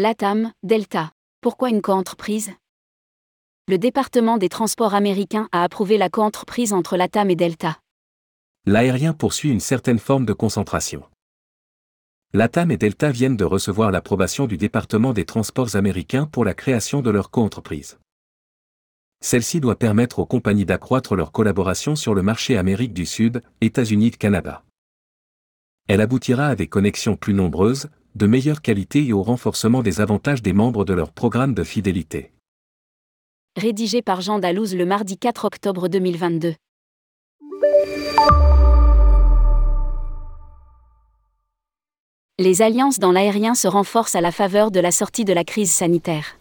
LATAM, Delta. Pourquoi une coentreprise? Le département des transports américains a approuvé la coentreprise entre LATAM et Delta. L'aérien poursuit une certaine forme de concentration. LATAM et Delta viennent de recevoir l'approbation du département des transports américains pour la création de leur coentreprise. Celle-ci doit permettre aux compagnies d'accroître leur collaboration sur le marché Amérique du Sud, États-Unis, Canada. Elle aboutira à des connexions plus nombreuses, de meilleure qualité et au renforcement des avantages des membres de leur programme de fidélité. Rédigé par Jean Dalouse le mardi 4 octobre 2022. Les alliances dans l'aérien se renforcent à la faveur de la sortie de la crise sanitaire.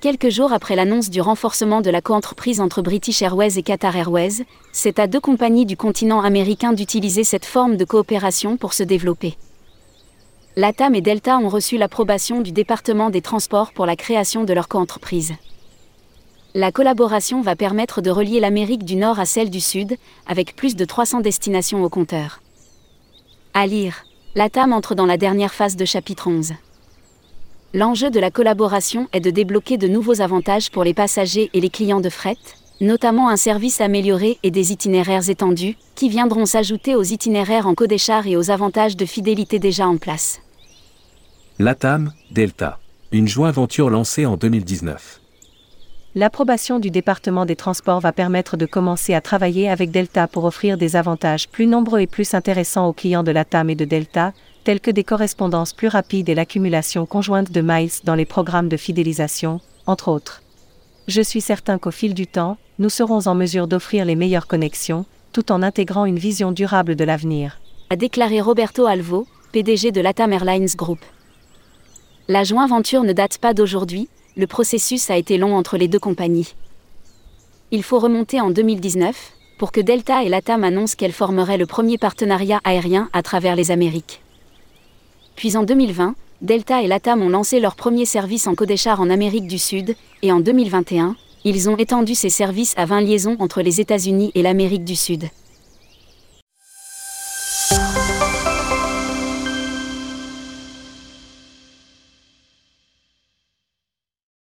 Quelques jours après l'annonce du renforcement de la coentreprise entre British Airways et Qatar Airways, c'est à deux compagnies du continent américain d'utiliser cette forme de coopération pour se développer. LATAM et Delta ont reçu l'approbation du département des transports pour la création de leur coentreprise. La collaboration va permettre de relier l'Amérique du Nord à celle du Sud, avec plus de 300 destinations au compteur. À lire, LATAM entre dans la dernière phase de chapitre 11. L'enjeu de la collaboration est de débloquer de nouveaux avantages pour les passagers et les clients de fret, notamment un service amélioré et des itinéraires étendus, qui viendront s'ajouter aux itinéraires en codéchar et aux avantages de fidélité déjà en place. LATAM, Delta. Une joint aventure lancée en 2019. L'approbation du département des transports va permettre de commencer à travailler avec Delta pour offrir des avantages plus nombreux et plus intéressants aux clients de LATAM et de Delta, tels que des correspondances plus rapides et l'accumulation conjointe de miles dans les programmes de fidélisation, entre autres. Je suis certain qu'au fil du temps, nous serons en mesure d'offrir les meilleures connexions, tout en intégrant une vision durable de l'avenir. A déclaré Roberto Alvo, PDG de LATAM Airlines Group. La joint venture ne date pas d'aujourd'hui, le processus a été long entre les deux compagnies. Il faut remonter en 2019 pour que Delta et LATAM annoncent qu'elles formeraient le premier partenariat aérien à travers les Amériques. Puis en 2020, Delta et LATAM ont lancé leur premier service en codéchar en Amérique du Sud, et en 2021, ils ont étendu ces services à 20 liaisons entre les États-Unis et l'Amérique du Sud.